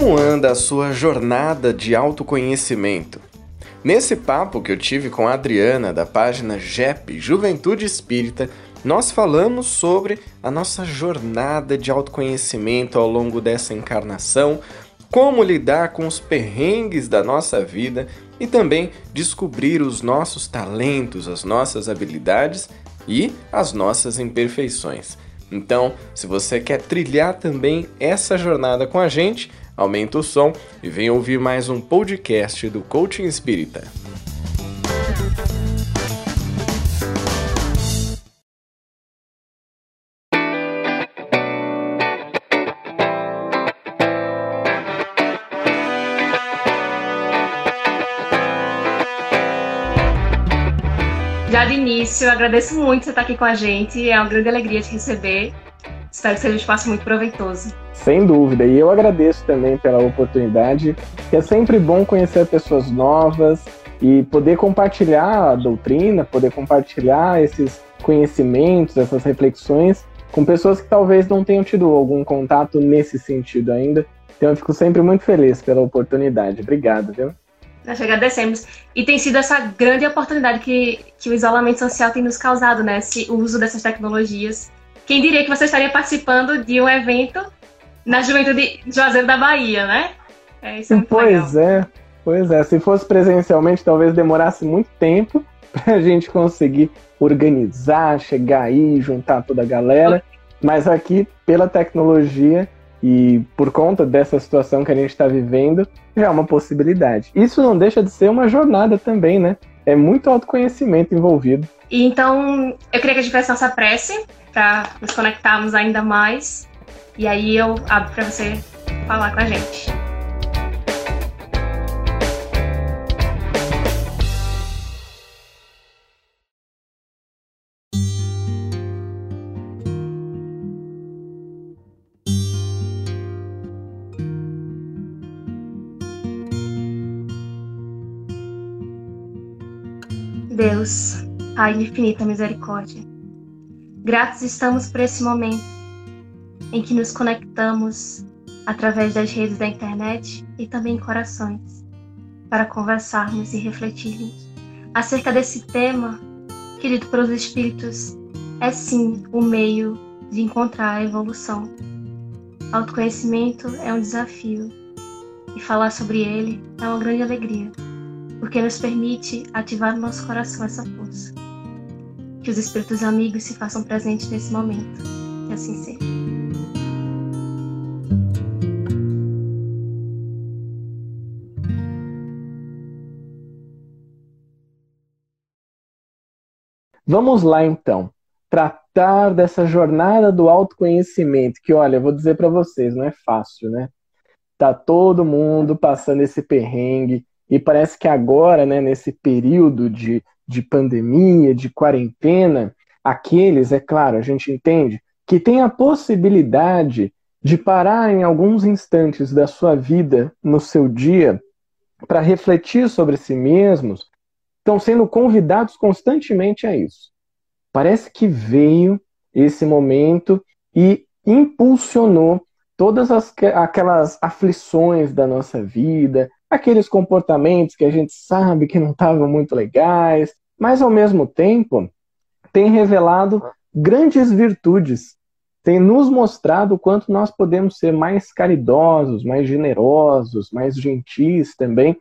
Como anda a sua jornada de autoconhecimento? Nesse papo que eu tive com a Adriana, da página JEP Juventude Espírita, nós falamos sobre a nossa jornada de autoconhecimento ao longo dessa encarnação, como lidar com os perrengues da nossa vida e também descobrir os nossos talentos, as nossas habilidades e as nossas imperfeições. Então, se você quer trilhar também essa jornada com a gente, aumenta o som e venha ouvir mais um podcast do Coaching Espírita. Já de início, agradeço muito você estar aqui com a gente. É uma grande alegria te receber. Espero que seja um espaço muito proveitoso. Sem dúvida. E eu agradeço também pela oportunidade. É sempre bom conhecer pessoas novas e poder compartilhar a doutrina, poder compartilhar esses conhecimentos, essas reflexões com pessoas que talvez não tenham tido algum contato nesse sentido ainda. Então eu fico sempre muito feliz pela oportunidade. Obrigado, viu? Nós agradecemos. E tem sido essa grande oportunidade que, que o isolamento social tem nos causado, né? Esse, o uso dessas tecnologias. Quem diria que você estaria participando de um evento na Juventude de Juazeiro da Bahia, né? É, isso é pois legal. é, pois é. Se fosse presencialmente, talvez demorasse muito tempo para a gente conseguir organizar, chegar aí, juntar toda a galera. Mas aqui, pela tecnologia, e por conta dessa situação que a gente está vivendo, já é uma possibilidade. Isso não deixa de ser uma jornada também, né? É muito autoconhecimento envolvido. E então, eu queria que a gente fizesse nossa prece para nos conectarmos ainda mais. E aí eu abro para você falar com a gente. Deus, de infinita misericórdia, gratos estamos por esse momento em que nos conectamos através das redes da internet e também corações para conversarmos e refletirmos acerca desse tema que, dito pelos Espíritos, é sim o meio de encontrar a evolução. Autoconhecimento é um desafio e falar sobre ele é uma grande alegria porque nos permite ativar no nosso coração essa força. Que os espíritos amigos se façam presentes nesse momento. Que assim seja. Vamos lá então, tratar dessa jornada do autoconhecimento, que olha, vou dizer para vocês, não é fácil, né? Tá todo mundo passando esse perrengue, e parece que agora, né, nesse período de, de pandemia, de quarentena, aqueles, é claro, a gente entende, que tem a possibilidade de parar em alguns instantes da sua vida, no seu dia, para refletir sobre si mesmos, estão sendo convidados constantemente a isso. Parece que veio esse momento e impulsionou todas as, aquelas aflições da nossa vida, aqueles comportamentos que a gente sabe que não estavam muito legais, mas ao mesmo tempo tem revelado grandes virtudes, tem nos mostrado o quanto nós podemos ser mais caridosos, mais generosos, mais gentis também.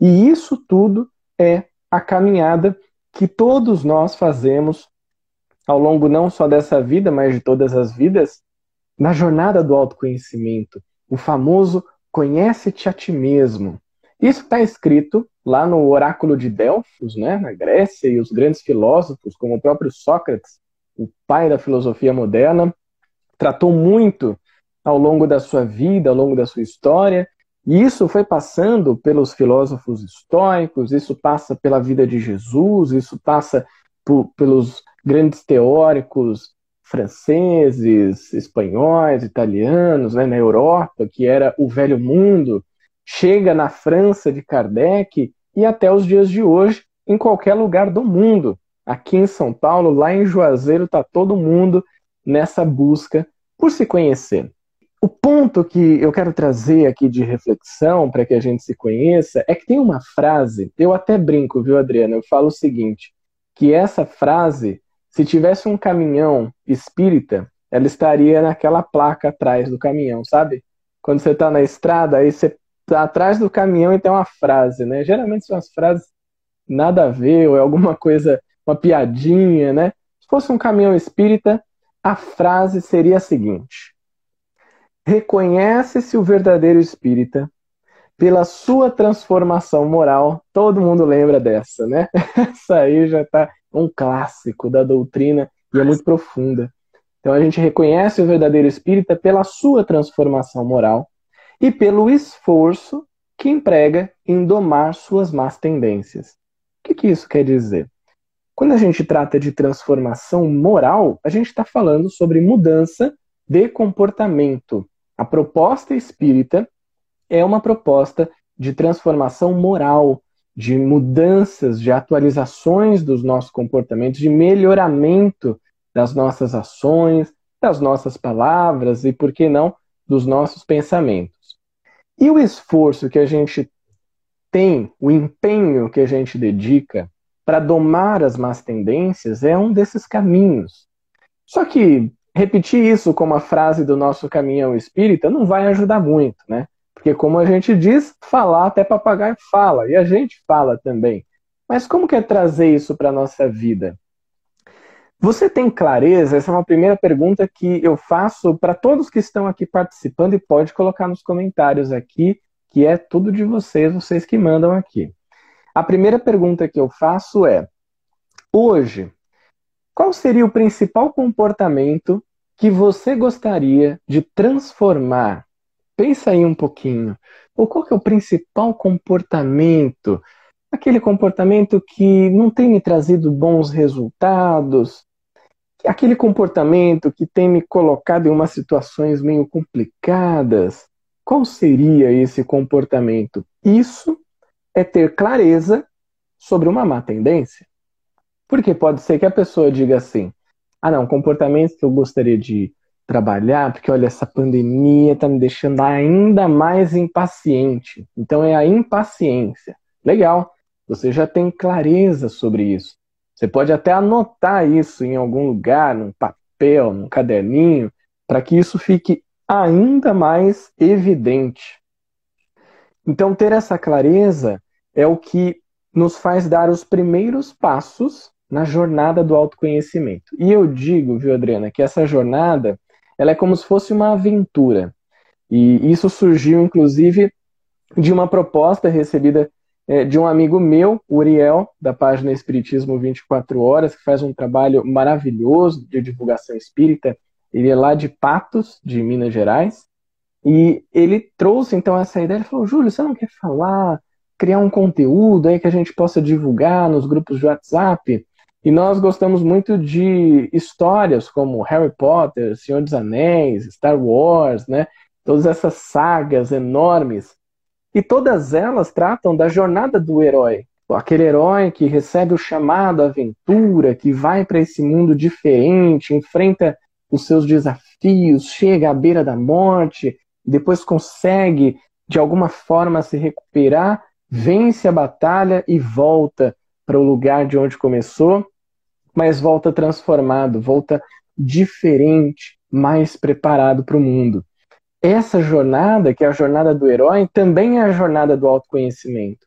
E isso tudo é a caminhada que todos nós fazemos ao longo não só dessa vida, mas de todas as vidas, na jornada do autoconhecimento, o famoso conhece-te a ti mesmo. Isso está escrito lá no oráculo de Delfos, né, na Grécia, e os grandes filósofos, como o próprio Sócrates, o pai da filosofia moderna, tratou muito ao longo da sua vida, ao longo da sua história, e isso foi passando pelos filósofos estoicos, isso passa pela vida de Jesus, isso passa por, pelos grandes teóricos franceses, espanhóis, italianos, né, na Europa, que era o velho mundo, chega na França de Kardec e até os dias de hoje em qualquer lugar do mundo. Aqui em São Paulo, lá em Juazeiro, está todo mundo nessa busca por se conhecer. o ponto que eu quero trazer aqui de reflexão para que a gente se conheça é que tem uma frase, eu até brinco, viu, Adriana? Eu falo o seguinte: que essa frase, se tivesse um caminhão espírita, ela estaria naquela placa atrás do caminhão, sabe? Quando você está na estrada, aí você atrás do caminhão e tem uma frase, né? Geralmente são as frases nada a ver, ou é alguma coisa, uma piadinha, né? Se fosse um caminhão espírita, a frase seria a seguinte: Reconhece-se o verdadeiro espírita pela sua transformação moral. Todo mundo lembra dessa, né? Essa aí já está um clássico da doutrina e é muito profunda. Então a gente reconhece o verdadeiro espírita pela sua transformação moral e pelo esforço que emprega em domar suas más tendências. O que, que isso quer dizer? Quando a gente trata de transformação moral, a gente está falando sobre mudança de comportamento. A proposta espírita é uma proposta de transformação moral, de mudanças, de atualizações dos nossos comportamentos, de melhoramento das nossas ações, das nossas palavras e, por que não, dos nossos pensamentos. E o esforço que a gente tem, o empenho que a gente dedica para domar as más tendências é um desses caminhos. Só que repetir isso como a frase do nosso caminhão espírita não vai ajudar muito, né? Porque como a gente diz, falar até papagaio fala, e a gente fala também. Mas como que é trazer isso para a nossa vida? Você tem clareza? Essa é uma primeira pergunta que eu faço para todos que estão aqui participando e pode colocar nos comentários aqui, que é tudo de vocês, vocês que mandam aqui. A primeira pergunta que eu faço é: hoje, qual seria o principal comportamento que você gostaria de transformar? Pensa aí um pouquinho. Ou qual que é o principal comportamento? Aquele comportamento que não tem me trazido bons resultados, aquele comportamento que tem me colocado em umas situações meio complicadas. Qual seria esse comportamento? Isso é ter clareza sobre uma má tendência. Porque pode ser que a pessoa diga assim: ah, não, comportamentos que eu gostaria de trabalhar, porque olha, essa pandemia está me deixando ainda mais impaciente. Então é a impaciência. Legal, você já tem clareza sobre isso. Você pode até anotar isso em algum lugar, num papel, num caderninho, para que isso fique ainda mais evidente. Então, ter essa clareza é o que nos faz dar os primeiros passos na jornada do autoconhecimento. E eu digo, viu, Adriana, que essa jornada ela é como se fosse uma aventura. E isso surgiu, inclusive, de uma proposta recebida é, de um amigo meu, Uriel, da página Espiritismo 24 Horas, que faz um trabalho maravilhoso de divulgação espírita. Ele é lá de Patos, de Minas Gerais. E ele trouxe então essa ideia. Ele falou: Júlio, você não quer falar, criar um conteúdo aí que a gente possa divulgar nos grupos de WhatsApp? E nós gostamos muito de histórias como Harry Potter, Senhor dos Anéis, Star Wars, né? Todas essas sagas enormes. E todas elas tratam da jornada do herói. Aquele herói que recebe o chamado à aventura, que vai para esse mundo diferente, enfrenta os seus desafios, chega à beira da morte, depois consegue de alguma forma se recuperar, vence a batalha e volta para o lugar de onde começou mas volta transformado, volta diferente, mais preparado para o mundo. Essa jornada, que é a jornada do herói, também é a jornada do autoconhecimento.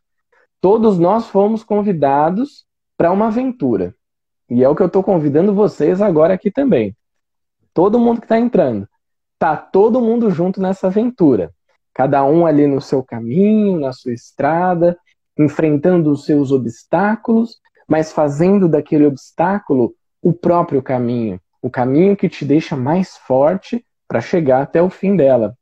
Todos nós fomos convidados para uma aventura. E é o que eu estou convidando vocês agora aqui também. Todo mundo que está entrando. Tá todo mundo junto nessa aventura. Cada um ali no seu caminho, na sua estrada, enfrentando os seus obstáculos mas fazendo daquele obstáculo o próprio caminho, o caminho que te deixa mais forte para chegar até o fim dela.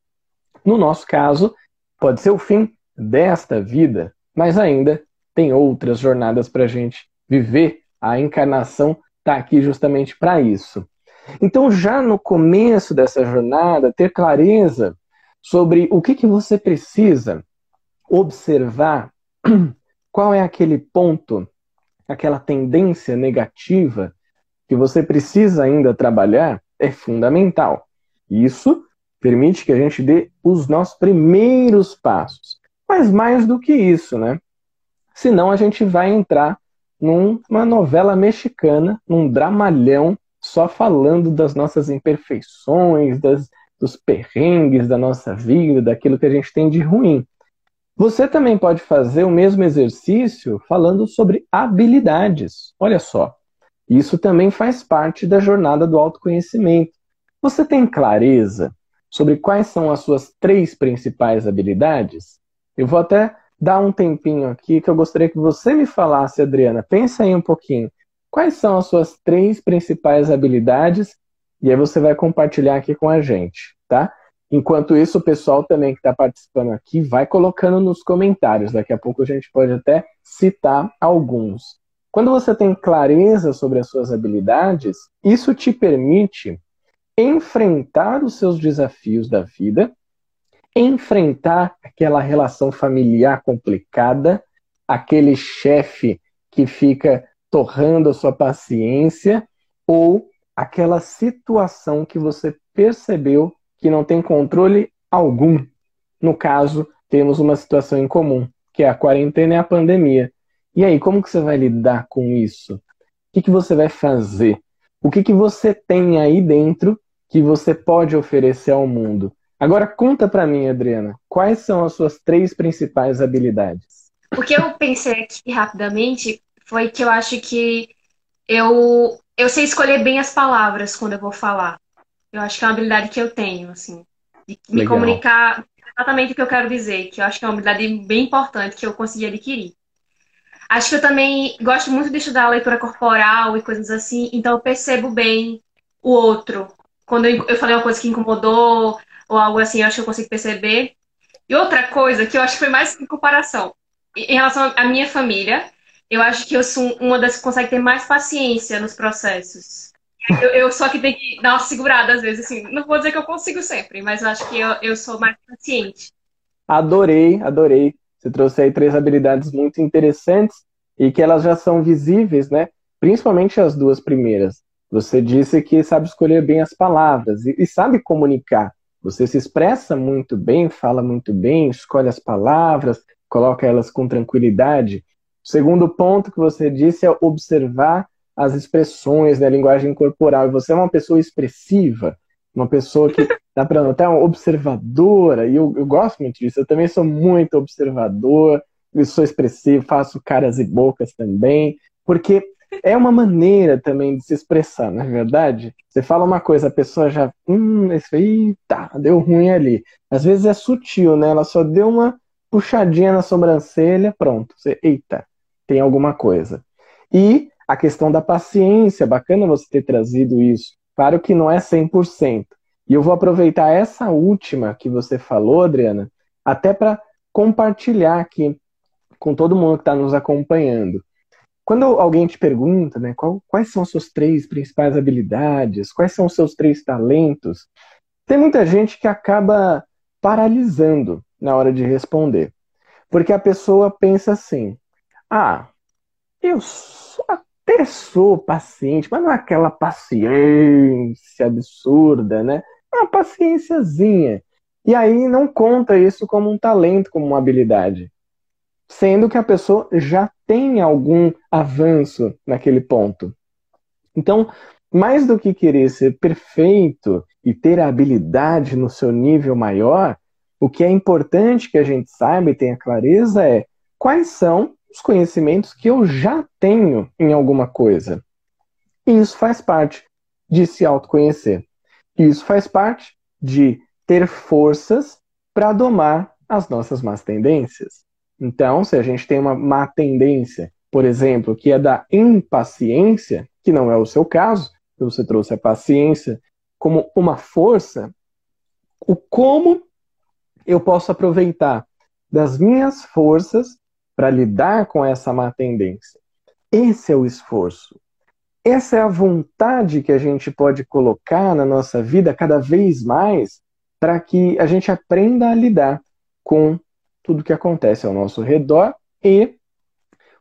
No nosso caso, pode ser o fim desta vida, mas ainda tem outras jornadas para a gente viver. A encarnação está aqui justamente para isso. Então, já no começo dessa jornada, ter clareza sobre o que, que você precisa observar, qual é aquele ponto aquela tendência negativa que você precisa ainda trabalhar é fundamental. Isso permite que a gente dê os nossos primeiros passos. Mas mais do que isso, né? Senão a gente vai entrar numa novela mexicana, num dramalhão, só falando das nossas imperfeições, das, dos perrengues da nossa vida, daquilo que a gente tem de ruim. Você também pode fazer o mesmo exercício falando sobre habilidades. Olha só, isso também faz parte da jornada do autoconhecimento. Você tem clareza sobre quais são as suas três principais habilidades? Eu vou até dar um tempinho aqui que eu gostaria que você me falasse, Adriana. Pensa aí um pouquinho. Quais são as suas três principais habilidades? E aí você vai compartilhar aqui com a gente, tá? Enquanto isso, o pessoal também que está participando aqui vai colocando nos comentários. Daqui a pouco a gente pode até citar alguns. Quando você tem clareza sobre as suas habilidades, isso te permite enfrentar os seus desafios da vida, enfrentar aquela relação familiar complicada, aquele chefe que fica torrando a sua paciência, ou aquela situação que você percebeu que não tem controle algum. No caso, temos uma situação em comum, que é a quarentena e a pandemia. E aí, como que você vai lidar com isso? O que, que você vai fazer? O que, que você tem aí dentro que você pode oferecer ao mundo? Agora conta para mim, Adriana, quais são as suas três principais habilidades? O que eu pensei aqui rapidamente foi que eu acho que eu, eu sei escolher bem as palavras quando eu vou falar. Eu acho que é uma habilidade que eu tenho, assim, de me Legal. comunicar exatamente o que eu quero dizer, que eu acho que é uma habilidade bem importante que eu consegui adquirir. Acho que eu também gosto muito de estudar leitura corporal e coisas assim, então eu percebo bem o outro. Quando eu falei uma coisa que incomodou ou algo assim, eu acho que eu consigo perceber. E outra coisa que eu acho que foi mais em comparação, em relação à minha família, eu acho que eu sou uma das que consegue ter mais paciência nos processos. Eu, eu só que tenho que dar uma segurada às vezes, assim. Não vou dizer que eu consigo sempre, mas eu acho que eu, eu sou mais paciente. Adorei, adorei. Você trouxe aí três habilidades muito interessantes e que elas já são visíveis, né? Principalmente as duas primeiras. Você disse que sabe escolher bem as palavras e, e sabe comunicar. Você se expressa muito bem, fala muito bem, escolhe as palavras, coloca elas com tranquilidade. O segundo ponto que você disse é observar as expressões da né, linguagem corporal. E você é uma pessoa expressiva, uma pessoa que dá para notar, uma observadora, e eu, eu gosto muito disso. Eu também sou muito observador, eu sou expressivo, faço caras e bocas também, porque é uma maneira também de se expressar, não é verdade? Você fala uma coisa, a pessoa já, hum, isso aí, tá, deu ruim ali. Às vezes é sutil, né? Ela só deu uma puxadinha na sobrancelha, pronto. Você, eita, tem alguma coisa. E a questão da paciência, bacana você ter trazido isso. Claro que não é 100%. E eu vou aproveitar essa última que você falou, Adriana, até para compartilhar aqui com todo mundo que está nos acompanhando. Quando alguém te pergunta, né, qual, quais são as suas três principais habilidades, quais são os seus três talentos, tem muita gente que acaba paralisando na hora de responder. Porque a pessoa pensa assim: ah, eu sou até sou paciente, mas não é aquela paciência absurda, né? É uma paciênciazinha. E aí não conta isso como um talento, como uma habilidade. Sendo que a pessoa já tem algum avanço naquele ponto. Então, mais do que querer ser perfeito e ter a habilidade no seu nível maior, o que é importante que a gente saiba e tenha clareza é quais são os conhecimentos que eu já tenho em alguma coisa. E isso faz parte de se autoconhecer. Isso faz parte de ter forças para domar as nossas más tendências. Então, se a gente tem uma má tendência, por exemplo, que é da impaciência, que não é o seu caso, que você trouxe a paciência como uma força, o como eu posso aproveitar das minhas forças para lidar com essa má tendência. Esse é o esforço. Essa é a vontade que a gente pode colocar na nossa vida cada vez mais para que a gente aprenda a lidar com tudo que acontece ao nosso redor e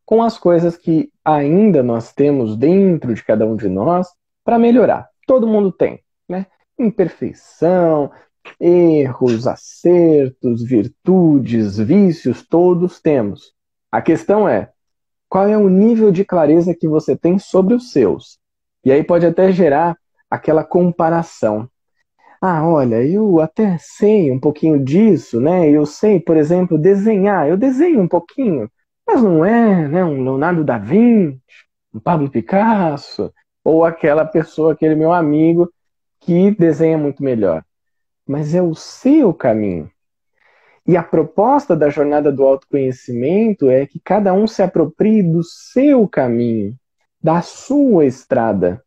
com as coisas que ainda nós temos dentro de cada um de nós para melhorar. Todo mundo tem, né? Imperfeição, Erros, acertos, virtudes, vícios, todos temos. A questão é: qual é o nível de clareza que você tem sobre os seus? E aí pode até gerar aquela comparação. Ah, olha, eu até sei um pouquinho disso, né? Eu sei, por exemplo, desenhar. Eu desenho um pouquinho, mas não é, né? Um Leonardo da Vinci, um Pablo Picasso, ou aquela pessoa, aquele meu amigo que desenha muito melhor. Mas é o seu caminho. E a proposta da jornada do autoconhecimento é que cada um se aproprie do seu caminho, da sua estrada,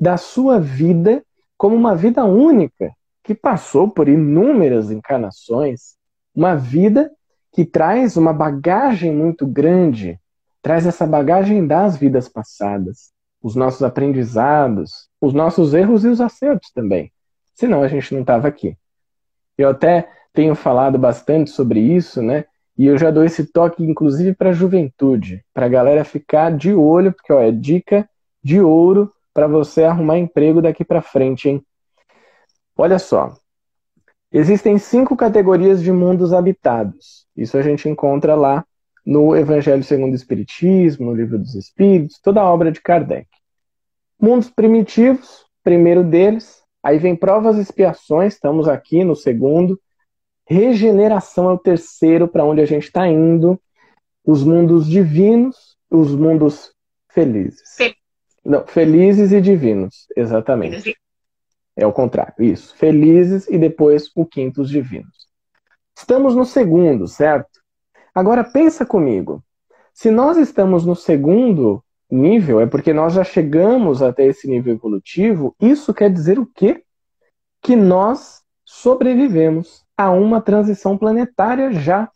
da sua vida como uma vida única, que passou por inúmeras encarnações, uma vida que traz uma bagagem muito grande, traz essa bagagem das vidas passadas, os nossos aprendizados, os nossos erros e os acertos também. Senão a gente não estava aqui. Eu até tenho falado bastante sobre isso, né? E eu já dou esse toque, inclusive, para a juventude, para a galera ficar de olho, porque ó, é dica de ouro para você arrumar emprego daqui para frente, hein? Olha só. Existem cinco categorias de mundos habitados. Isso a gente encontra lá no Evangelho segundo o Espiritismo, no Livro dos Espíritos, toda a obra de Kardec. Mundos primitivos, primeiro deles. Aí vem provas e expiações, estamos aqui no segundo. Regeneração é o terceiro, para onde a gente está indo. Os mundos divinos, os mundos felizes. Sim. Não, felizes e divinos, exatamente. É o contrário, isso. Felizes e depois o quinto, os divinos. Estamos no segundo, certo? Agora pensa comigo. Se nós estamos no segundo nível, é porque nós já chegamos até esse nível evolutivo. Isso quer dizer o quê? Que nós sobrevivemos a uma transição planetária já.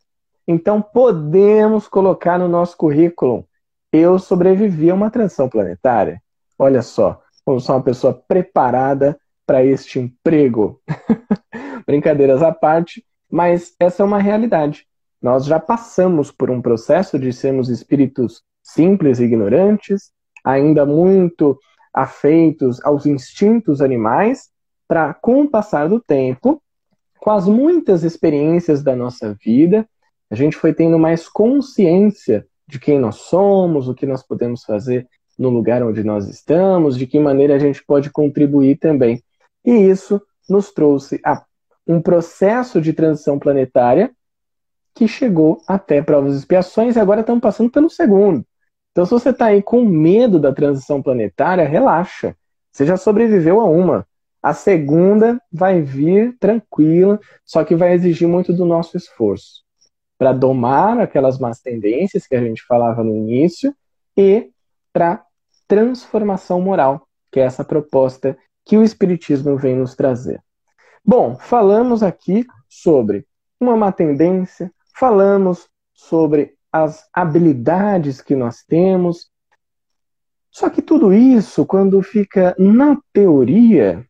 Então podemos colocar no nosso currículo eu sobrevivi a uma transição planetária. Olha só, como sou uma pessoa preparada para este emprego. Brincadeiras à parte, mas essa é uma realidade. Nós já passamos por um processo de sermos espíritos simples e ignorantes, ainda muito afeitos aos instintos animais, para, com o passar do tempo, com as muitas experiências da nossa vida, a gente foi tendo mais consciência de quem nós somos, o que nós podemos fazer no lugar onde nós estamos, de que maneira a gente pode contribuir também. E isso nos trouxe a um processo de transição planetária que chegou até provas e expiações e agora estamos passando pelo segundo. Então, se você está aí com medo da transição planetária, relaxa. Você já sobreviveu a uma. A segunda vai vir tranquila, só que vai exigir muito do nosso esforço para domar aquelas más tendências que a gente falava no início e para transformação moral, que é essa proposta que o Espiritismo vem nos trazer. Bom, falamos aqui sobre uma má tendência, falamos sobre as habilidades que nós temos. Só que tudo isso, quando fica na teoria,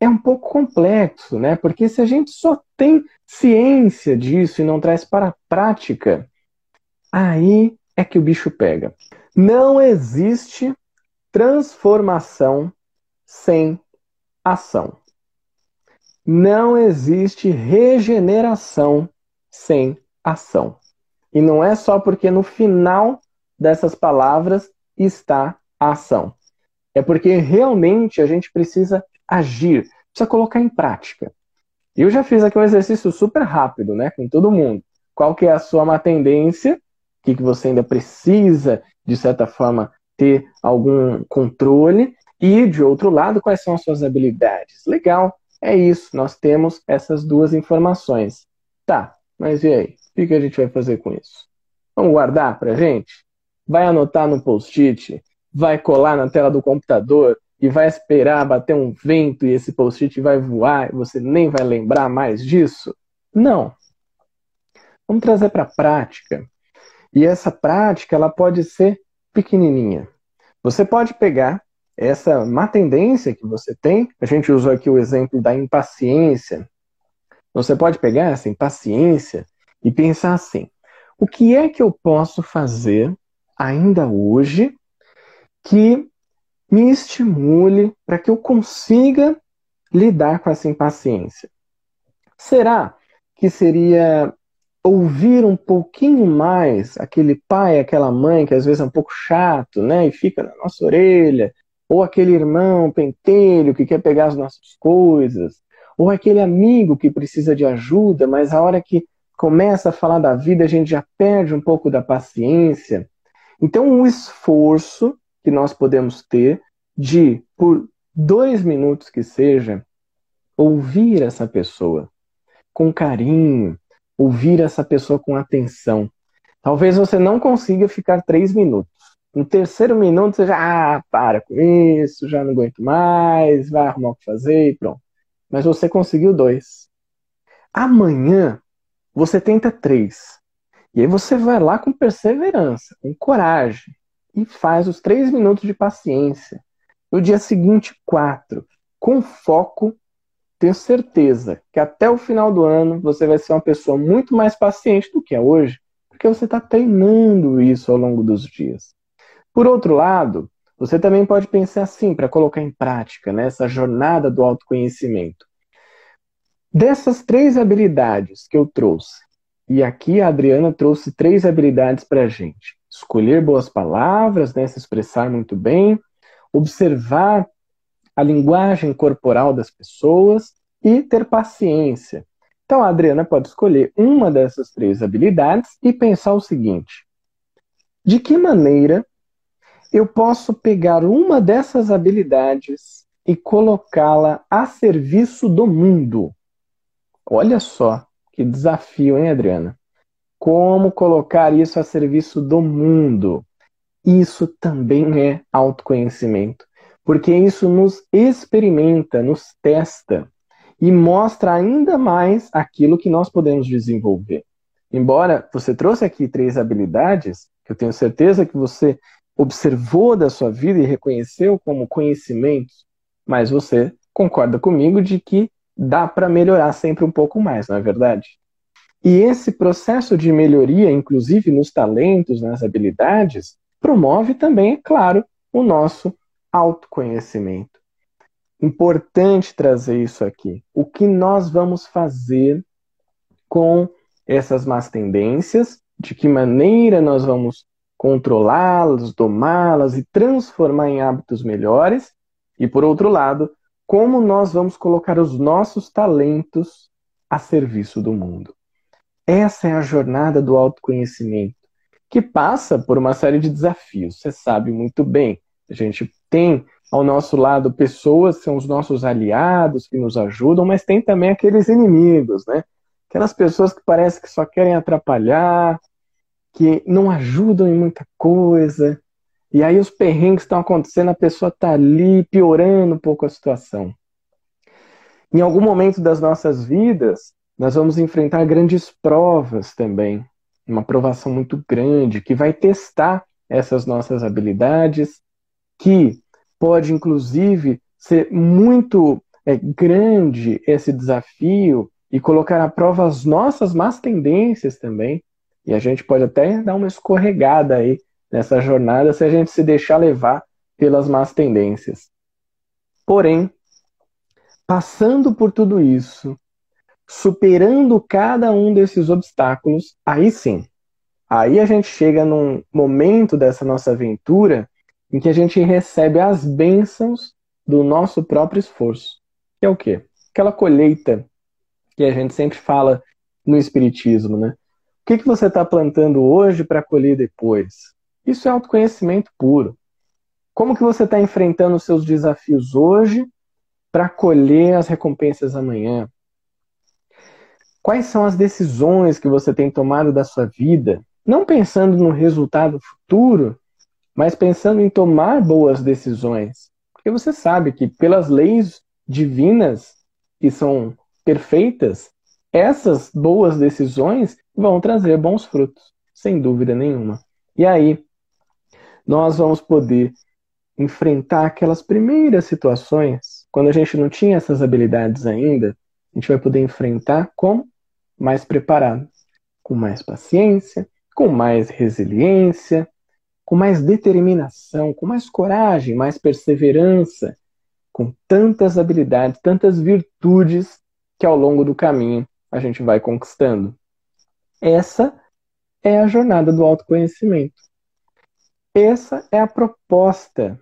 é um pouco complexo, né? Porque se a gente só tem ciência disso e não traz para a prática, aí é que o bicho pega. Não existe transformação sem ação. Não existe regeneração sem ação. E não é só porque no final dessas palavras está a ação. É porque realmente a gente precisa agir, precisa colocar em prática. Eu já fiz aqui um exercício super rápido, né, com todo mundo. Qual que é a sua má tendência? O que, que você ainda precisa, de certa forma, ter algum controle? E, de outro lado, quais são as suas habilidades? Legal, é isso. Nós temos essas duas informações. Tá, mas e aí? O que a gente vai fazer com isso? Vamos guardar pra gente? Vai anotar no post-it? Vai colar na tela do computador? e vai esperar bater um vento e esse post-it vai voar e você nem vai lembrar mais disso? Não. Vamos trazer para a prática. E essa prática ela pode ser pequenininha. Você pode pegar essa má tendência que você tem, a gente usou aqui o exemplo da impaciência. Você pode pegar essa impaciência e pensar assim: o que é que eu posso fazer ainda hoje que me estimule para que eu consiga lidar com essa impaciência. Será que seria ouvir um pouquinho mais aquele pai, aquela mãe que às vezes é um pouco chato, né, e fica na nossa orelha, ou aquele irmão pentelho que quer pegar as nossas coisas, ou aquele amigo que precisa de ajuda, mas a hora que começa a falar da vida a gente já perde um pouco da paciência. Então, um esforço que nós podemos ter de, por dois minutos que seja, ouvir essa pessoa com carinho, ouvir essa pessoa com atenção. Talvez você não consiga ficar três minutos. No terceiro minuto você já, ah, para com isso, já não aguento mais, vai arrumar o que fazer e pronto. Mas você conseguiu dois. Amanhã você tenta três. E aí você vai lá com perseverança, com coragem, e faz os três minutos de paciência. No dia seguinte, quatro. Com foco, tenho certeza que até o final do ano você vai ser uma pessoa muito mais paciente do que é hoje, porque você está treinando isso ao longo dos dias. Por outro lado, você também pode pensar assim, para colocar em prática né, jornada do autoconhecimento. Dessas três habilidades que eu trouxe, e aqui a Adriana trouxe três habilidades para a gente: escolher boas palavras, né, se expressar muito bem, observar a linguagem corporal das pessoas e ter paciência. Então a Adriana pode escolher uma dessas três habilidades e pensar o seguinte: de que maneira eu posso pegar uma dessas habilidades e colocá-la a serviço do mundo? Olha só que desafio, hein, Adriana? Como colocar isso a serviço do mundo? Isso também é autoconhecimento, porque isso nos experimenta, nos testa e mostra ainda mais aquilo que nós podemos desenvolver. Embora você trouxe aqui três habilidades, que eu tenho certeza que você observou da sua vida e reconheceu como conhecimentos, mas você concorda comigo de que dá para melhorar sempre um pouco mais, não é verdade? E esse processo de melhoria, inclusive nos talentos, nas habilidades, promove também, é claro, o nosso autoconhecimento. Importante trazer isso aqui. O que nós vamos fazer com essas más tendências, de que maneira nós vamos controlá-las, domá-las e transformar em hábitos melhores, e por outro lado, como nós vamos colocar os nossos talentos a serviço do mundo. Essa é a jornada do autoconhecimento, que passa por uma série de desafios. Você sabe muito bem. A gente tem ao nosso lado pessoas são os nossos aliados, que nos ajudam, mas tem também aqueles inimigos, né? Aquelas pessoas que parece que só querem atrapalhar, que não ajudam em muita coisa, e aí os perrengues estão acontecendo, a pessoa está ali piorando um pouco a situação. Em algum momento das nossas vidas, nós vamos enfrentar grandes provas também. Uma provação muito grande que vai testar essas nossas habilidades, que pode inclusive ser muito é, grande esse desafio e colocar à prova as nossas más tendências também. E a gente pode até dar uma escorregada aí nessa jornada se a gente se deixar levar pelas más tendências. Porém, passando por tudo isso, superando cada um desses obstáculos, aí sim, aí a gente chega num momento dessa nossa aventura em que a gente recebe as bênçãos do nosso próprio esforço. Que é o quê? Aquela colheita que a gente sempre fala no Espiritismo, né? O que, que você está plantando hoje para colher depois? Isso é autoconhecimento puro. Como que você está enfrentando os seus desafios hoje para colher as recompensas amanhã? Quais são as decisões que você tem tomado da sua vida? Não pensando no resultado futuro, mas pensando em tomar boas decisões. Porque você sabe que pelas leis divinas que são perfeitas, essas boas decisões vão trazer bons frutos, sem dúvida nenhuma. E aí, nós vamos poder enfrentar aquelas primeiras situações, quando a gente não tinha essas habilidades ainda, a gente vai poder enfrentar com mais preparado, com mais paciência, com mais resiliência, com mais determinação, com mais coragem, mais perseverança, com tantas habilidades, tantas virtudes que ao longo do caminho a gente vai conquistando. Essa é a jornada do autoconhecimento. Essa é a proposta,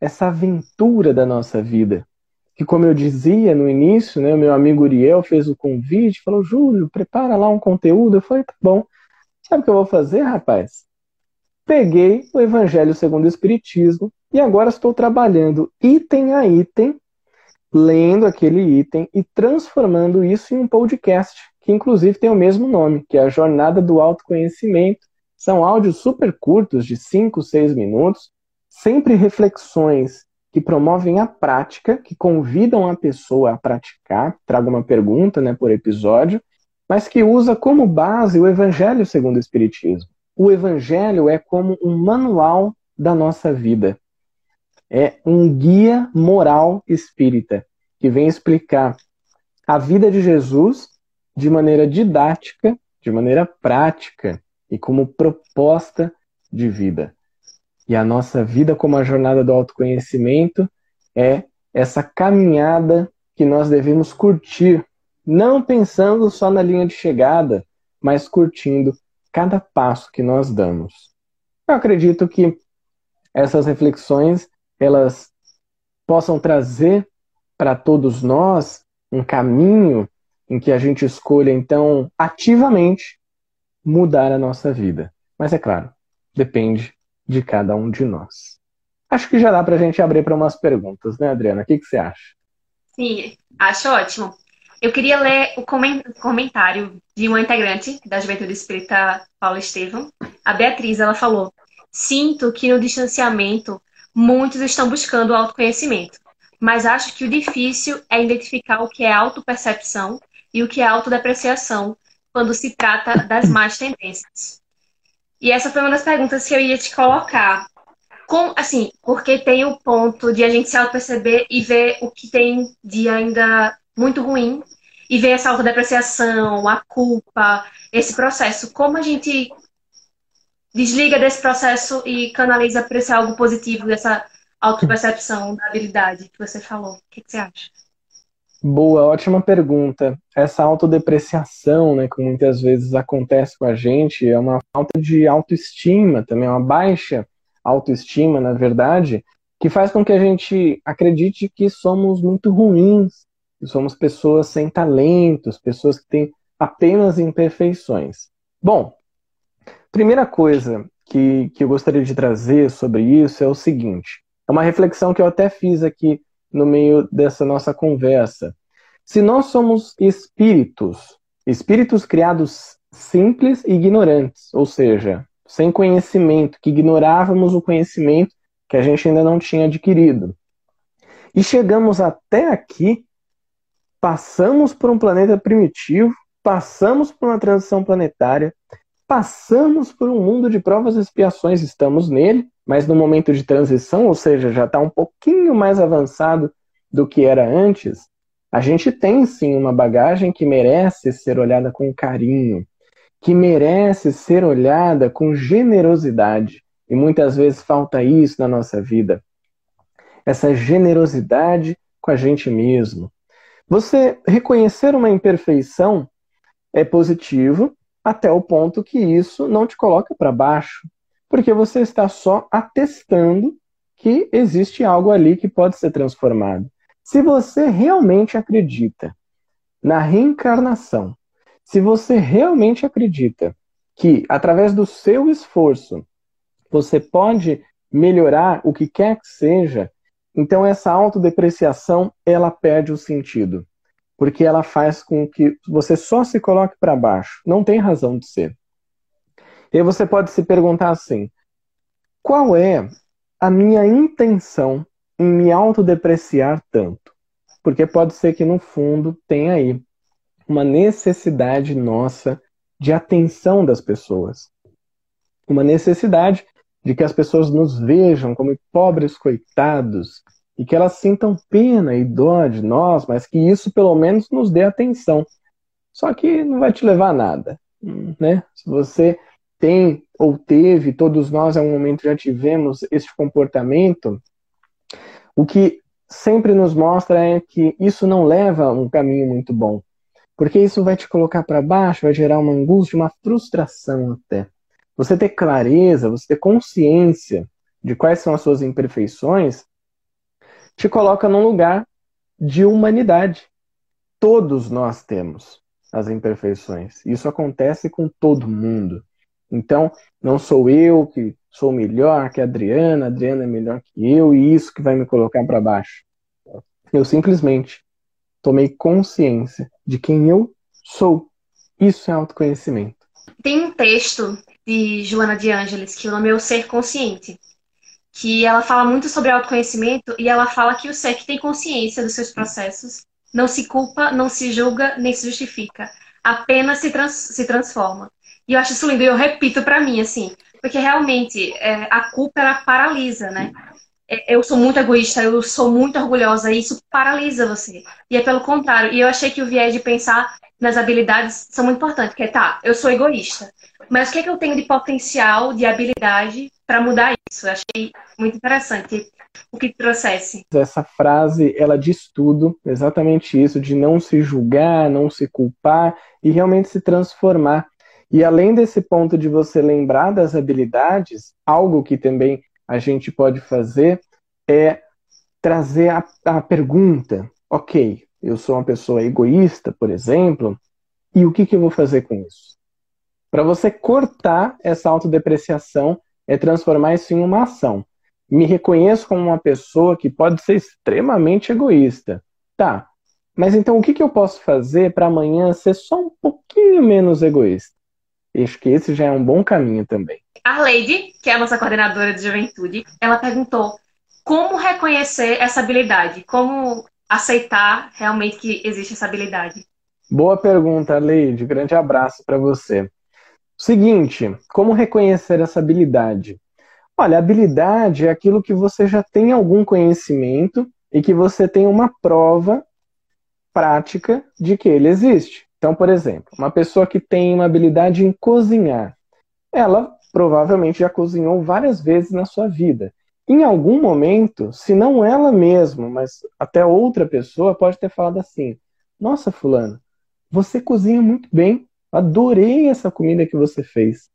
essa aventura da nossa vida. Que, como eu dizia no início, né, meu amigo Uriel fez o convite, falou: Júlio, prepara lá um conteúdo. Eu falei: tá bom. Sabe o que eu vou fazer, rapaz? Peguei o Evangelho segundo o Espiritismo e agora estou trabalhando item a item, lendo aquele item e transformando isso em um podcast, que inclusive tem o mesmo nome, que é a Jornada do Autoconhecimento são áudios super curtos, de 5, 6 minutos, sempre reflexões que promovem a prática, que convidam a pessoa a praticar, trago uma pergunta né, por episódio, mas que usa como base o Evangelho segundo o Espiritismo. O Evangelho é como um manual da nossa vida. É um guia moral espírita que vem explicar a vida de Jesus de maneira didática, de maneira prática, e como proposta de vida. E a nossa vida como a jornada do autoconhecimento é essa caminhada que nós devemos curtir, não pensando só na linha de chegada, mas curtindo cada passo que nós damos. Eu acredito que essas reflexões elas possam trazer para todos nós um caminho em que a gente escolha então ativamente mudar a nossa vida. Mas é claro, depende de cada um de nós. Acho que já dá para a gente abrir para umas perguntas, né, Adriana? O que, que você acha? Sim, acho ótimo. Eu queria ler o comentário de uma integrante da Juventude Espírita Paula Estevam. A Beatriz, ela falou: Sinto que no distanciamento muitos estão buscando o autoconhecimento, mas acho que o difícil é identificar o que é autopercepção e o que é autodepreciação quando se trata das más tendências. E essa foi uma das perguntas que eu ia te colocar. Com, assim, porque tem o ponto de a gente se auto-perceber e ver o que tem de ainda muito ruim e ver essa autodepreciação, a culpa, esse processo. Como a gente desliga desse processo e canaliza para esse algo positivo, dessa autopercepção da habilidade que você falou? O que, que você acha? Boa, ótima pergunta. Essa autodepreciação, né, que muitas vezes acontece com a gente, é uma falta de autoestima, também é uma baixa autoestima, na verdade, que faz com que a gente acredite que somos muito ruins, somos pessoas sem talentos, pessoas que têm apenas imperfeições. Bom, primeira coisa que, que eu gostaria de trazer sobre isso é o seguinte: é uma reflexão que eu até fiz aqui no meio dessa nossa conversa. Se nós somos espíritos, espíritos criados simples e ignorantes, ou seja, sem conhecimento, que ignorávamos o conhecimento que a gente ainda não tinha adquirido. E chegamos até aqui, passamos por um planeta primitivo, passamos por uma transição planetária, passamos por um mundo de provas e expiações, estamos nele, mas no momento de transição, ou seja, já está um pouquinho mais avançado do que era antes, a gente tem sim uma bagagem que merece ser olhada com carinho, que merece ser olhada com generosidade. E muitas vezes falta isso na nossa vida. Essa generosidade com a gente mesmo. Você reconhecer uma imperfeição é positivo até o ponto que isso não te coloca para baixo, porque você está só atestando que existe algo ali que pode ser transformado. Se você realmente acredita na reencarnação, se você realmente acredita que através do seu esforço você pode melhorar o que quer que seja, então essa autodepreciação ela perde o sentido, porque ela faz com que você só se coloque para baixo. Não tem razão de ser. E você pode se perguntar assim: qual é a minha intenção em me autodepreciar tanto? Porque pode ser que no fundo tenha aí uma necessidade nossa de atenção das pessoas. Uma necessidade de que as pessoas nos vejam como pobres coitados e que elas sintam pena e dó de nós, mas que isso pelo menos nos dê atenção. Só que não vai te levar a nada, né? Se você tem ou teve, todos nós em algum momento já tivemos esse comportamento, o que sempre nos mostra é que isso não leva a um caminho muito bom. Porque isso vai te colocar para baixo, vai gerar uma angústia, uma frustração até. Você ter clareza, você ter consciência de quais são as suas imperfeições, te coloca num lugar de humanidade. Todos nós temos as imperfeições. Isso acontece com todo mundo. Então, não sou eu que sou melhor que a Adriana, a Adriana é melhor que eu, e isso que vai me colocar para baixo. Eu simplesmente tomei consciência de quem eu sou. Isso é autoconhecimento. Tem um texto de Joana de Ângeles que o nome é O Ser Consciente, que ela fala muito sobre autoconhecimento e ela fala que o ser que tem consciência dos seus processos não se culpa, não se julga, nem se justifica, apenas se, trans se transforma. E eu acho isso lindo, e eu repito para mim, assim, porque realmente é, a culpa ela paralisa, né? É, eu sou muito egoísta, eu sou muito orgulhosa, e isso paralisa você. E é pelo contrário. E eu achei que o viés de pensar nas habilidades são muito importantes, que é, tá, eu sou egoísta, mas o que é que eu tenho de potencial, de habilidade para mudar isso? Eu achei muito interessante o que trouxesse. Essa frase, ela diz tudo, exatamente isso, de não se julgar, não se culpar e realmente se transformar. E além desse ponto de você lembrar das habilidades, algo que também a gente pode fazer é trazer a, a pergunta: ok, eu sou uma pessoa egoísta, por exemplo, e o que, que eu vou fazer com isso? Para você cortar essa autodepreciação, é transformar isso em uma ação. Me reconheço como uma pessoa que pode ser extremamente egoísta. Tá, mas então o que, que eu posso fazer para amanhã ser só um pouquinho menos egoísta? Acho que esse já é um bom caminho também. A Lady, que é a nossa coordenadora de juventude, ela perguntou como reconhecer essa habilidade, como aceitar realmente que existe essa habilidade. Boa pergunta, Lady. Grande abraço para você. Seguinte, como reconhecer essa habilidade? Olha, habilidade é aquilo que você já tem algum conhecimento e que você tem uma prova prática de que ele existe. Então, por exemplo, uma pessoa que tem uma habilidade em cozinhar, ela provavelmente já cozinhou várias vezes na sua vida. Em algum momento, se não ela mesma, mas até outra pessoa pode ter falado assim: Nossa, Fulano, você cozinha muito bem, adorei essa comida que você fez.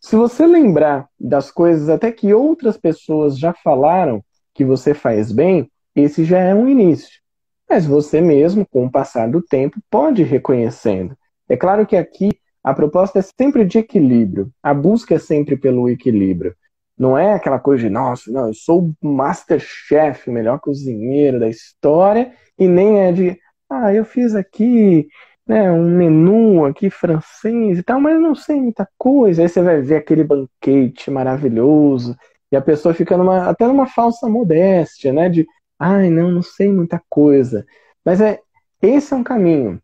Se você lembrar das coisas até que outras pessoas já falaram que você faz bem, esse já é um início. Mas você mesmo, com o passar do tempo, pode ir reconhecendo. É claro que aqui a proposta é sempre de equilíbrio, a busca é sempre pelo equilíbrio. Não é aquela coisa de, nossa, não, eu sou o masterchef, o melhor cozinheiro da história, e nem é de, ah, eu fiz aqui né, um menu aqui francês e tal, mas não sei muita coisa. Aí você vai ver aquele banquete maravilhoso, e a pessoa fica numa, até numa falsa modéstia, né, de, ai, não, não sei muita coisa. Mas é esse é um caminho.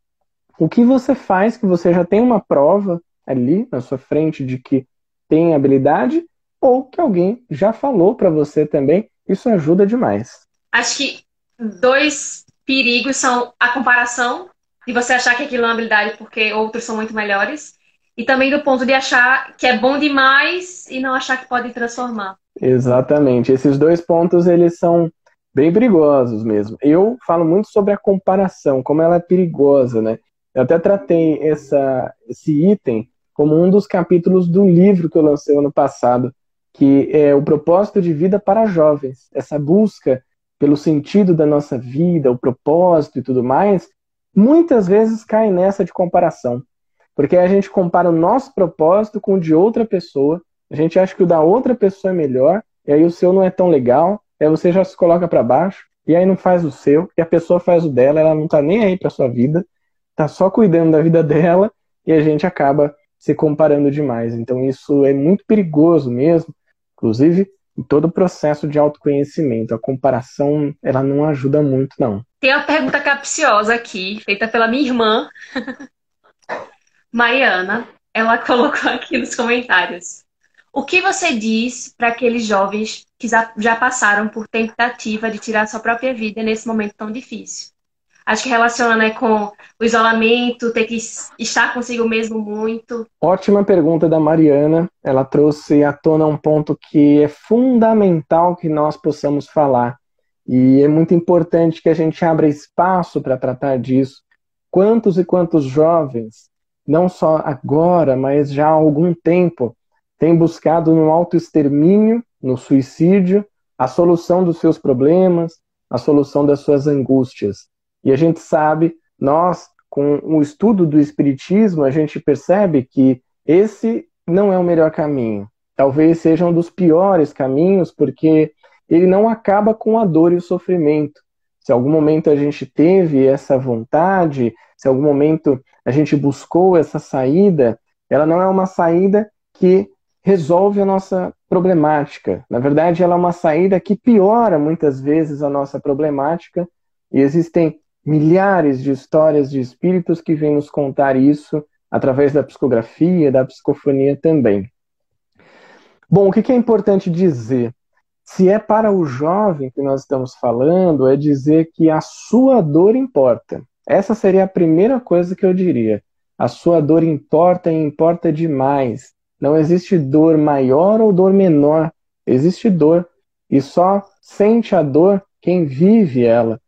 O que você faz que você já tem uma prova ali na sua frente de que tem habilidade ou que alguém já falou para você também, isso ajuda demais. Acho que dois perigos são a comparação de você achar que aquilo é uma habilidade porque outros são muito melhores e também do ponto de achar que é bom demais e não achar que pode transformar. Exatamente. Esses dois pontos eles são bem perigosos mesmo. Eu falo muito sobre a comparação, como ela é perigosa, né? Eu até tratei essa, esse item como um dos capítulos do livro que eu lancei ano passado, que é o propósito de vida para jovens. Essa busca pelo sentido da nossa vida, o propósito e tudo mais, muitas vezes cai nessa de comparação. Porque a gente compara o nosso propósito com o de outra pessoa, a gente acha que o da outra pessoa é melhor, e aí o seu não é tão legal, aí você já se coloca para baixo, e aí não faz o seu, e a pessoa faz o dela, ela não tá nem aí para sua vida, tá só cuidando da vida dela, e a gente acaba se comparando demais. Então isso é muito perigoso mesmo, inclusive em todo o processo de autoconhecimento. A comparação, ela não ajuda muito, não. Tem uma pergunta capciosa aqui, feita pela minha irmã, Mariana. Ela colocou aqui nos comentários. O que você diz para aqueles jovens que já passaram por tentativa de tirar sua própria vida nesse momento tão difícil? Acho que relaciona né, com o isolamento, ter que estar consigo mesmo muito. Ótima pergunta da Mariana. Ela trouxe à tona um ponto que é fundamental que nós possamos falar. E é muito importante que a gente abra espaço para tratar disso Quantos e quantos jovens, não só agora, mas já há algum tempo, têm buscado no autoextermínio, no suicídio, a solução dos seus problemas, a solução das suas angústias. E a gente sabe, nós, com o estudo do Espiritismo, a gente percebe que esse não é o melhor caminho. Talvez seja um dos piores caminhos, porque ele não acaba com a dor e o sofrimento. Se algum momento a gente teve essa vontade, se algum momento a gente buscou essa saída, ela não é uma saída que resolve a nossa problemática. Na verdade, ela é uma saída que piora muitas vezes a nossa problemática, e existem milhares de histórias de espíritos que vêm nos contar isso através da psicografia, da psicofonia também. Bom, o que é importante dizer? Se é para o jovem que nós estamos falando, é dizer que a sua dor importa. Essa seria a primeira coisa que eu diria. A sua dor importa e importa demais. Não existe dor maior ou dor menor. Existe dor. E só sente a dor quem vive ela.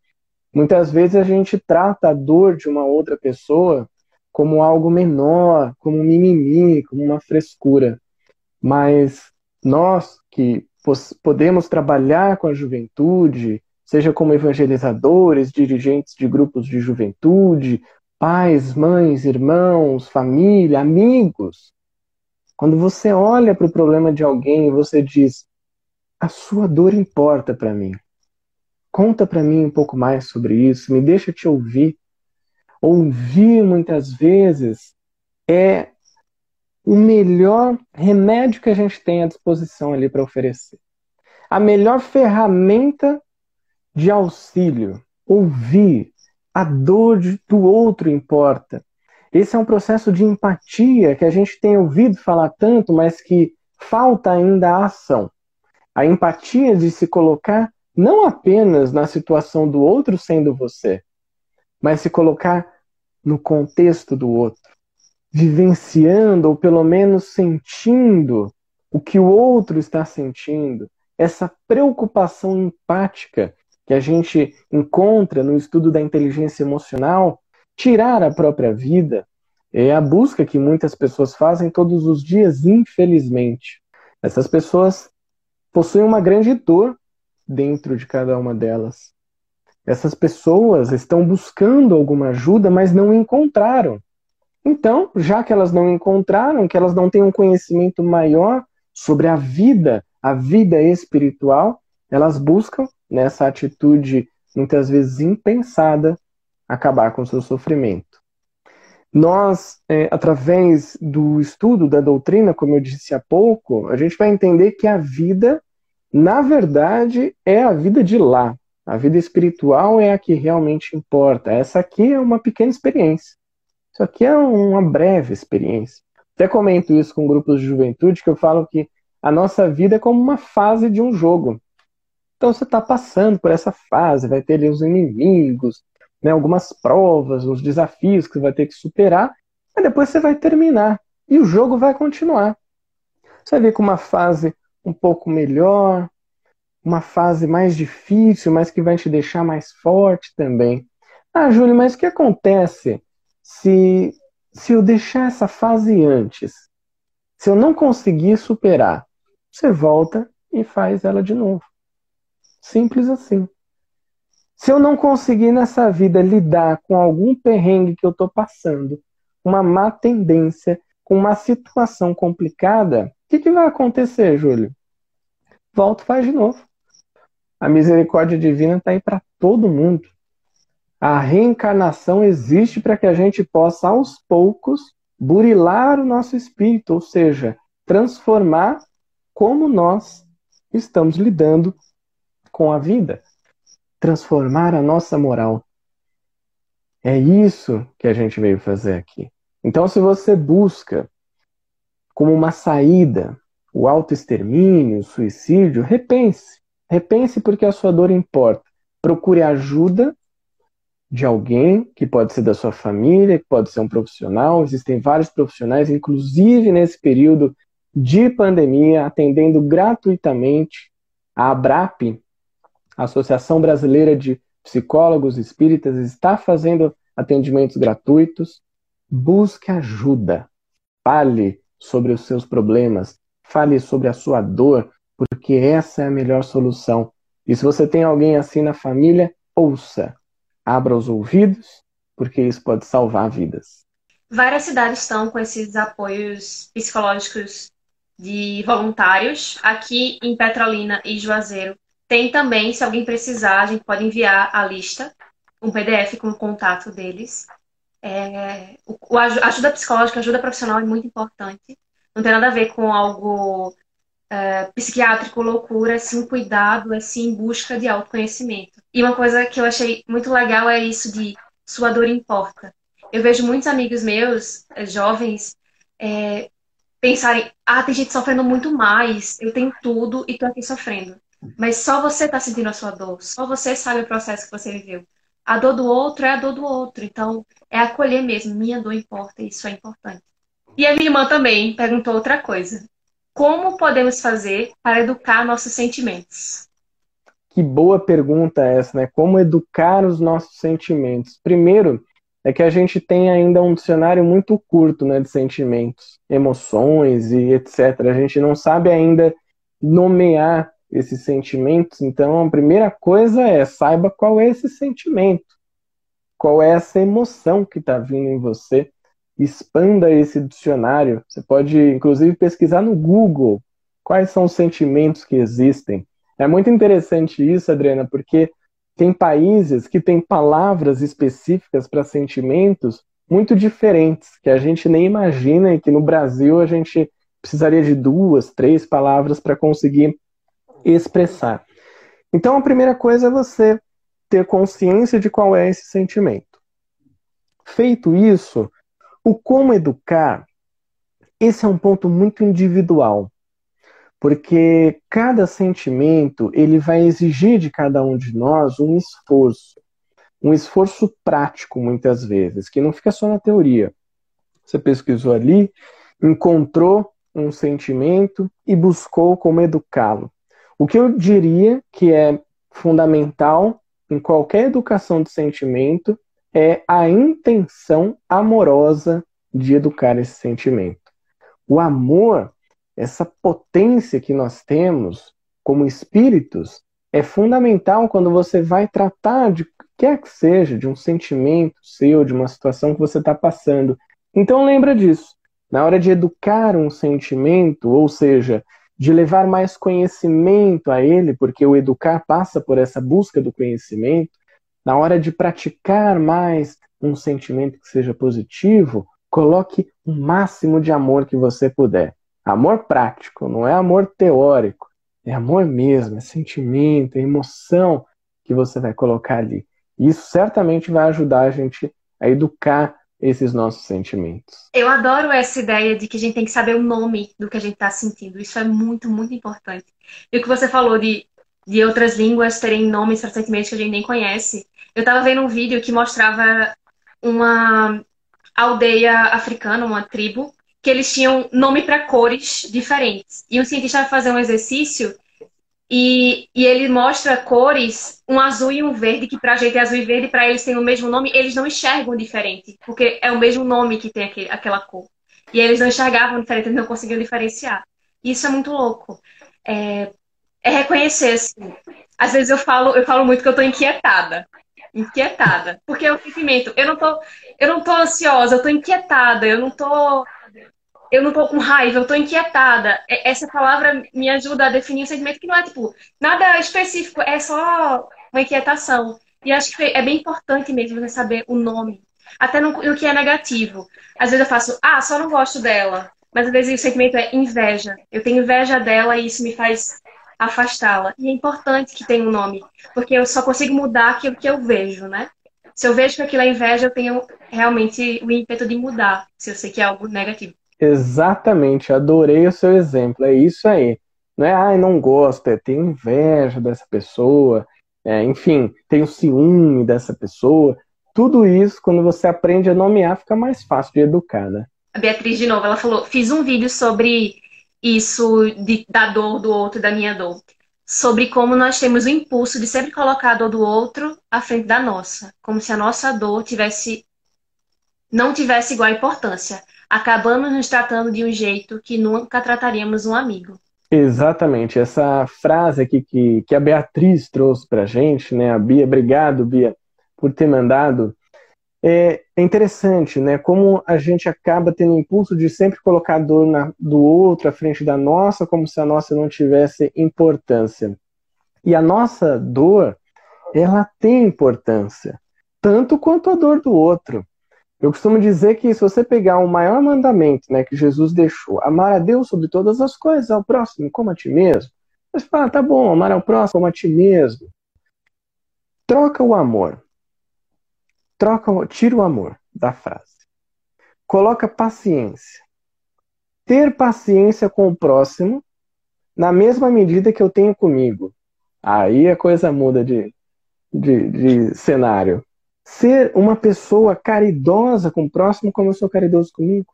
Muitas vezes a gente trata a dor de uma outra pessoa como algo menor, como um mimimi, como uma frescura. Mas nós que podemos trabalhar com a juventude, seja como evangelizadores, dirigentes de grupos de juventude, pais, mães, irmãos, família, amigos. Quando você olha para o problema de alguém e você diz: a sua dor importa para mim. Conta para mim um pouco mais sobre isso, me deixa te ouvir. Ouvir muitas vezes é o melhor remédio que a gente tem à disposição ali para oferecer. A melhor ferramenta de auxílio. Ouvir. A dor do outro importa. Esse é um processo de empatia que a gente tem ouvido falar tanto, mas que falta ainda a ação. A empatia de se colocar não apenas na situação do outro sendo você, mas se colocar no contexto do outro vivenciando, ou pelo menos sentindo, o que o outro está sentindo, essa preocupação empática que a gente encontra no estudo da inteligência emocional, tirar a própria vida, é a busca que muitas pessoas fazem todos os dias, infelizmente. Essas pessoas possuem uma grande dor dentro de cada uma delas. Essas pessoas estão buscando alguma ajuda, mas não encontraram. Então, já que elas não encontraram, que elas não têm um conhecimento maior sobre a vida, a vida espiritual, elas buscam, nessa atitude muitas vezes impensada, acabar com o seu sofrimento. Nós, é, através do estudo da doutrina, como eu disse há pouco, a gente vai entender que a vida, na verdade, é a vida de lá. A vida espiritual é a que realmente importa. Essa aqui é uma pequena experiência. Isso aqui é uma breve experiência. Até comento isso com grupos de juventude, que eu falo que a nossa vida é como uma fase de um jogo. Então você está passando por essa fase, vai ter ali os inimigos, né, algumas provas, os desafios que você vai ter que superar, mas depois você vai terminar e o jogo vai continuar. Você vai ver com uma fase um pouco melhor, uma fase mais difícil, mas que vai te deixar mais forte também. Ah, Júlio, mas o que acontece se, se eu deixar essa fase antes, se eu não conseguir superar, você volta e faz ela de novo. Simples assim. Se eu não conseguir nessa vida lidar com algum perrengue que eu estou passando, uma má tendência, com uma situação complicada, o que, que vai acontecer, Júlio? Volta e faz de novo. A misericórdia divina está aí para todo mundo. A reencarnação existe para que a gente possa, aos poucos, burilar o nosso espírito, ou seja, transformar como nós estamos lidando com a vida, transformar a nossa moral. É isso que a gente veio fazer aqui. Então, se você busca como uma saída o autoextermínio, o suicídio, repense. Repense porque a sua dor importa. Procure ajuda de alguém, que pode ser da sua família, que pode ser um profissional. Existem vários profissionais, inclusive nesse período de pandemia, atendendo gratuitamente a ABRAP, a Associação Brasileira de Psicólogos Espíritas, está fazendo atendimentos gratuitos. Busque ajuda. Fale sobre os seus problemas. Fale sobre a sua dor, porque essa é a melhor solução. E se você tem alguém assim na família, ouça. Abra os ouvidos, porque isso pode salvar vidas. Várias cidades estão com esses apoios psicológicos de voluntários. Aqui em Petrolina e Juazeiro tem também, se alguém precisar, a gente pode enviar a lista, um PDF com o contato deles. É, o, a ajuda psicológica, ajuda profissional é muito importante. Não tem nada a ver com algo é, psiquiátrico, loucura, é sim cuidado, é sim busca de autoconhecimento. E uma coisa que eu achei muito legal é isso de sua dor importa. Eu vejo muitos amigos meus, é, jovens, é, pensarem, ah, tem gente sofrendo muito mais, eu tenho tudo e tô aqui sofrendo. Mas só você está sentindo a sua dor, só você sabe o processo que você viveu. A dor do outro é a dor do outro, então é acolher mesmo, minha dor importa, isso é importante. E a minha irmã também perguntou outra coisa. Como podemos fazer para educar nossos sentimentos? Que boa pergunta essa, né? Como educar os nossos sentimentos? Primeiro, é que a gente tem ainda um dicionário muito curto né, de sentimentos, emoções e etc. A gente não sabe ainda nomear esses sentimentos, então a primeira coisa é saiba qual é esse sentimento, qual é essa emoção que está vindo em você. Expanda esse dicionário. Você pode, inclusive, pesquisar no Google quais são os sentimentos que existem. É muito interessante isso, Adriana, porque tem países que têm palavras específicas para sentimentos muito diferentes, que a gente nem imagina e que no Brasil a gente precisaria de duas, três palavras para conseguir expressar. Então a primeira coisa é você ter consciência de qual é esse sentimento. Feito isso, o como educar, esse é um ponto muito individual porque cada sentimento ele vai exigir de cada um de nós um esforço, um esforço prático muitas vezes, que não fica só na teoria. Você pesquisou ali, encontrou um sentimento e buscou como educá-lo. O que eu diria que é fundamental em qualquer educação de sentimento é a intenção amorosa de educar esse sentimento. O amor essa potência que nós temos como espíritos é fundamental quando você vai tratar de quer que seja, de um sentimento seu, de uma situação que você está passando. Então lembra disso. Na hora de educar um sentimento, ou seja, de levar mais conhecimento a ele, porque o educar passa por essa busca do conhecimento, na hora de praticar mais um sentimento que seja positivo, coloque o máximo de amor que você puder. Amor prático, não é amor teórico. É amor mesmo, é sentimento, é emoção que você vai colocar ali. E isso certamente vai ajudar a gente a educar esses nossos sentimentos. Eu adoro essa ideia de que a gente tem que saber o nome do que a gente está sentindo. Isso é muito, muito importante. E o que você falou de, de outras línguas terem nomes para sentimentos que a gente nem conhece. Eu estava vendo um vídeo que mostrava uma aldeia africana, uma tribo, que eles tinham nome para cores diferentes. E um cientista vai fazer um exercício e, e ele mostra cores, um azul e um verde, que para a gente é azul e verde, para eles tem o mesmo nome, eles não enxergam diferente, porque é o mesmo nome que tem aquele, aquela cor. E eles não enxergavam diferente, eles não conseguiam diferenciar. Isso é muito louco. É, é reconhecer, assim. Às vezes eu falo, eu falo muito que eu estou inquietada. Inquietada. Porque é o sentimento. Eu não tô, eu não tô ansiosa, eu tô inquietada, eu não tô eu não tô com raiva, eu tô inquietada. Essa palavra me ajuda a definir um sentimento que não é, tipo, nada específico, é só uma inquietação. E acho que é bem importante mesmo você saber o nome. Até no, no, que é negativo. Às vezes eu faço, ah, só não gosto dela. Mas às vezes o sentimento é inveja. Eu tenho inveja dela e isso me faz afastá-la. E é importante que tenha um nome, porque eu só consigo mudar aquilo que eu vejo, né? Se eu vejo que aquilo é inveja, eu tenho realmente o ímpeto de mudar, se eu sei que é algo negativo. Exatamente, adorei o seu exemplo. É isso aí. Não é, ai, não gosto, é ter inveja dessa pessoa, é, enfim, tenho ciúme dessa pessoa. Tudo isso, quando você aprende a nomear, fica mais fácil de educar, né? A Beatriz, de novo, ela falou: fiz um vídeo sobre isso de, da dor do outro da minha dor. sobre como nós temos o impulso de sempre colocar a dor do outro à frente da nossa, como se a nossa dor tivesse não tivesse igual importância. Acabamos nos tratando de um jeito que nunca trataríamos um amigo. Exatamente, essa frase aqui que, que a Beatriz trouxe para a gente, né? A Bia, obrigado, Bia, por ter mandado. É, é interessante, né? Como a gente acaba tendo o impulso de sempre colocar a dor na, do outro à frente da nossa, como se a nossa não tivesse importância. E a nossa dor, ela tem importância, tanto quanto a dor do outro. Eu costumo dizer que se você pegar o maior mandamento né, que Jesus deixou, amar a Deus sobre todas as coisas, ao próximo como a ti mesmo, você fala, tá bom, amar ao próximo como a ti mesmo. Troca o amor. Troca, tira o amor da frase. Coloca paciência. Ter paciência com o próximo na mesma medida que eu tenho comigo. Aí a coisa muda de, de, de cenário ser uma pessoa caridosa com o próximo como eu sou caridoso comigo.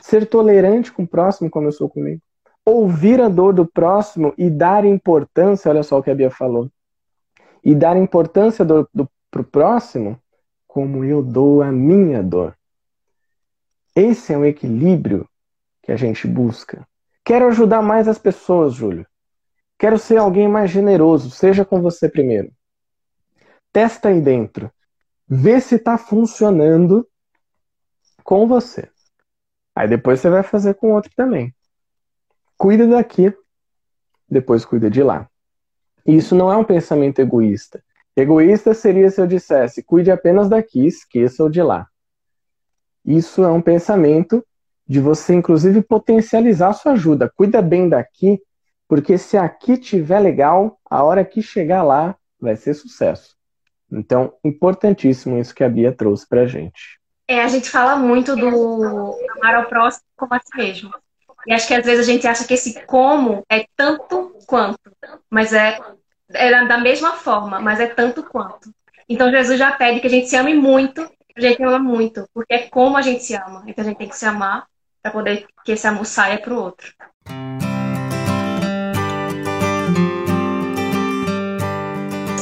Ser tolerante com o próximo como eu sou comigo. Ouvir a dor do próximo e dar importância, olha só o que a Bia falou. E dar importância do, do, pro próximo como eu dou a minha dor. Esse é um equilíbrio que a gente busca. Quero ajudar mais as pessoas, Júlio. Quero ser alguém mais generoso. Seja com você primeiro. Testa aí dentro. Vê se está funcionando com você. Aí depois você vai fazer com outro também. Cuida daqui, depois cuida de lá. Isso não é um pensamento egoísta. Egoísta seria se eu dissesse, cuide apenas daqui, esqueça o de lá. Isso é um pensamento de você, inclusive, potencializar sua ajuda. Cuida bem daqui, porque se aqui tiver legal, a hora que chegar lá vai ser sucesso. Então, importantíssimo isso que a Bia trouxe para a gente. É, a gente fala muito do amar ao próximo como a si mesmo. E acho que às vezes a gente acha que esse como é tanto quanto, mas é, é da mesma forma, mas é tanto quanto. Então Jesus já pede que a gente se ame muito, a gente ama muito, porque é como a gente se ama. Então a gente tem que se amar para poder que esse amor saia para o outro.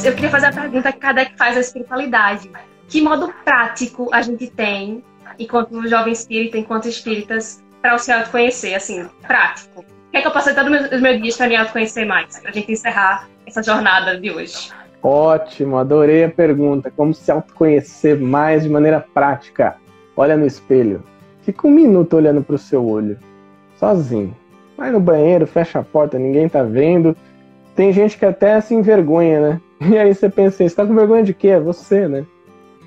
Eu queria fazer a pergunta que Kardec faz à espiritualidade. Que modo prático a gente tem, enquanto jovem espírita, enquanto espíritas, para o se autoconhecer, assim, prático? O que é que eu posso fazer todos os meus dias para me autoconhecer mais? Para a gente encerrar essa jornada de hoje. Ótimo, adorei a pergunta. Como se autoconhecer mais de maneira prática? Olha no espelho. Fica um minuto olhando para o seu olho, sozinho. Vai no banheiro, fecha a porta, ninguém tá vendo. Tem gente que até se envergonha, né? E aí você pensa, você está com vergonha de quê? É você, né?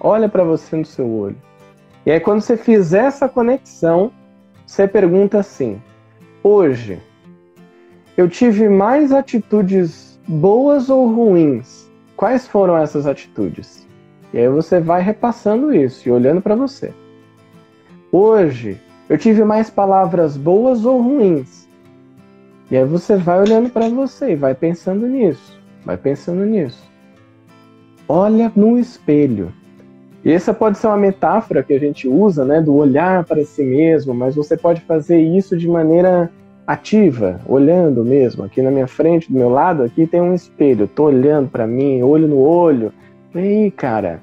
Olha para você no seu olho. E aí quando você fizer essa conexão, você pergunta assim: hoje eu tive mais atitudes boas ou ruins? Quais foram essas atitudes? E aí você vai repassando isso e olhando para você. Hoje eu tive mais palavras boas ou ruins? E aí você vai olhando para você vai pensando nisso, vai pensando nisso olha no espelho. E essa pode ser uma metáfora que a gente usa, né, do olhar para si mesmo, mas você pode fazer isso de maneira ativa, olhando mesmo. Aqui na minha frente, do meu lado, aqui tem um espelho. Tô olhando para mim, olho no olho. E aí, cara,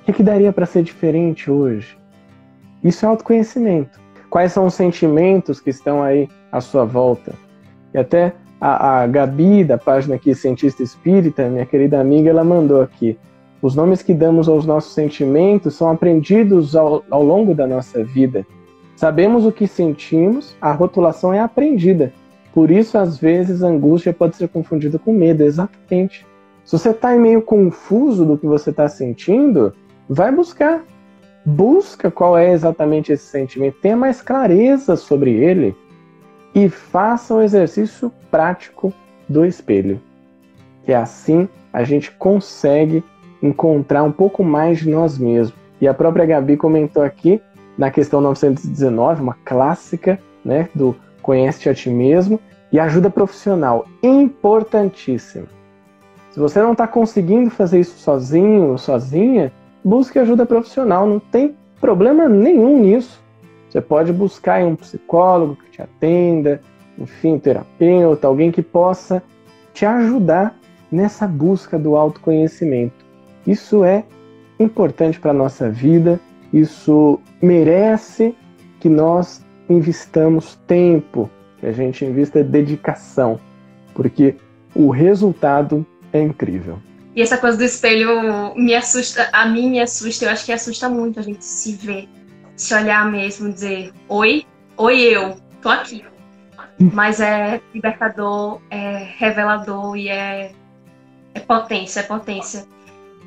o que, que daria para ser diferente hoje? Isso é autoconhecimento. Quais são os sentimentos que estão aí à sua volta? E até a, a Gabi, da página aqui Cientista Espírita, minha querida amiga, ela mandou aqui. Os nomes que damos aos nossos sentimentos são aprendidos ao, ao longo da nossa vida. Sabemos o que sentimos, a rotulação é aprendida. Por isso, às vezes, a angústia pode ser confundida com medo, exatamente. Se você está meio confuso do que você está sentindo, vai buscar. Busca qual é exatamente esse sentimento, tenha mais clareza sobre ele e faça o exercício prático do espelho. Que assim a gente consegue encontrar um pouco mais de nós mesmos. E a própria Gabi comentou aqui na questão 919, uma clássica, né, do conhece-te a ti mesmo e ajuda profissional, importantíssima. Se você não está conseguindo fazer isso sozinho ou sozinha, busque ajuda profissional, não tem problema nenhum nisso. Você pode buscar um psicólogo que te atenda, enfim, um terapeuta, alguém que possa te ajudar nessa busca do autoconhecimento. Isso é importante para a nossa vida, isso merece que nós investamos tempo, que a gente invista dedicação, porque o resultado é incrível. E essa coisa do espelho me assusta, a mim me assusta, eu acho que assusta muito a gente se ver, se olhar mesmo, dizer: Oi, oi, eu, tô aqui. Mas é libertador, é revelador e é, é potência, é potência.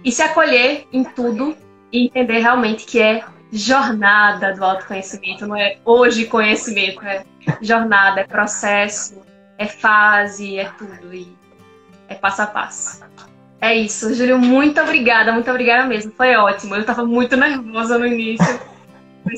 E se acolher em tudo e entender realmente que é jornada do autoconhecimento, não é hoje conhecimento, é jornada, é processo, é fase, é tudo. E é passo a passo. É isso, Júlio, muito obrigada, muito obrigada mesmo. Foi ótimo. Eu estava muito nervosa no início,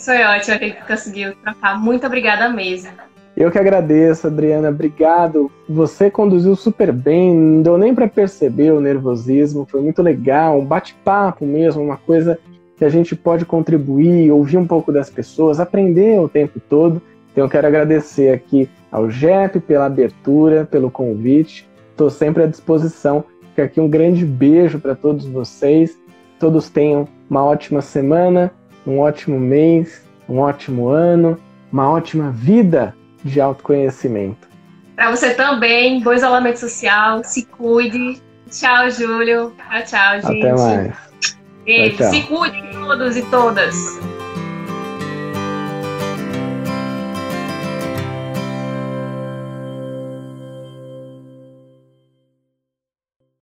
foi ótimo a gente conseguiu trocar. Muito obrigada mesmo. Eu que agradeço, Adriana. Obrigado. Você conduziu super bem, não deu nem para perceber o nervosismo. Foi muito legal, um bate-papo mesmo, uma coisa que a gente pode contribuir, ouvir um pouco das pessoas, aprender o tempo todo. Então eu quero agradecer aqui ao JEP pela abertura, pelo convite. Estou sempre à disposição. Fica aqui um grande beijo para todos vocês. Todos tenham uma ótima semana, um ótimo mês, um ótimo ano, uma ótima vida de autoconhecimento. Para você também, bom isolamento social, se cuide. Tchau, Júlio. Tchau, tchau, gente. Até mais. Beijo. Se cuidem todos e todas.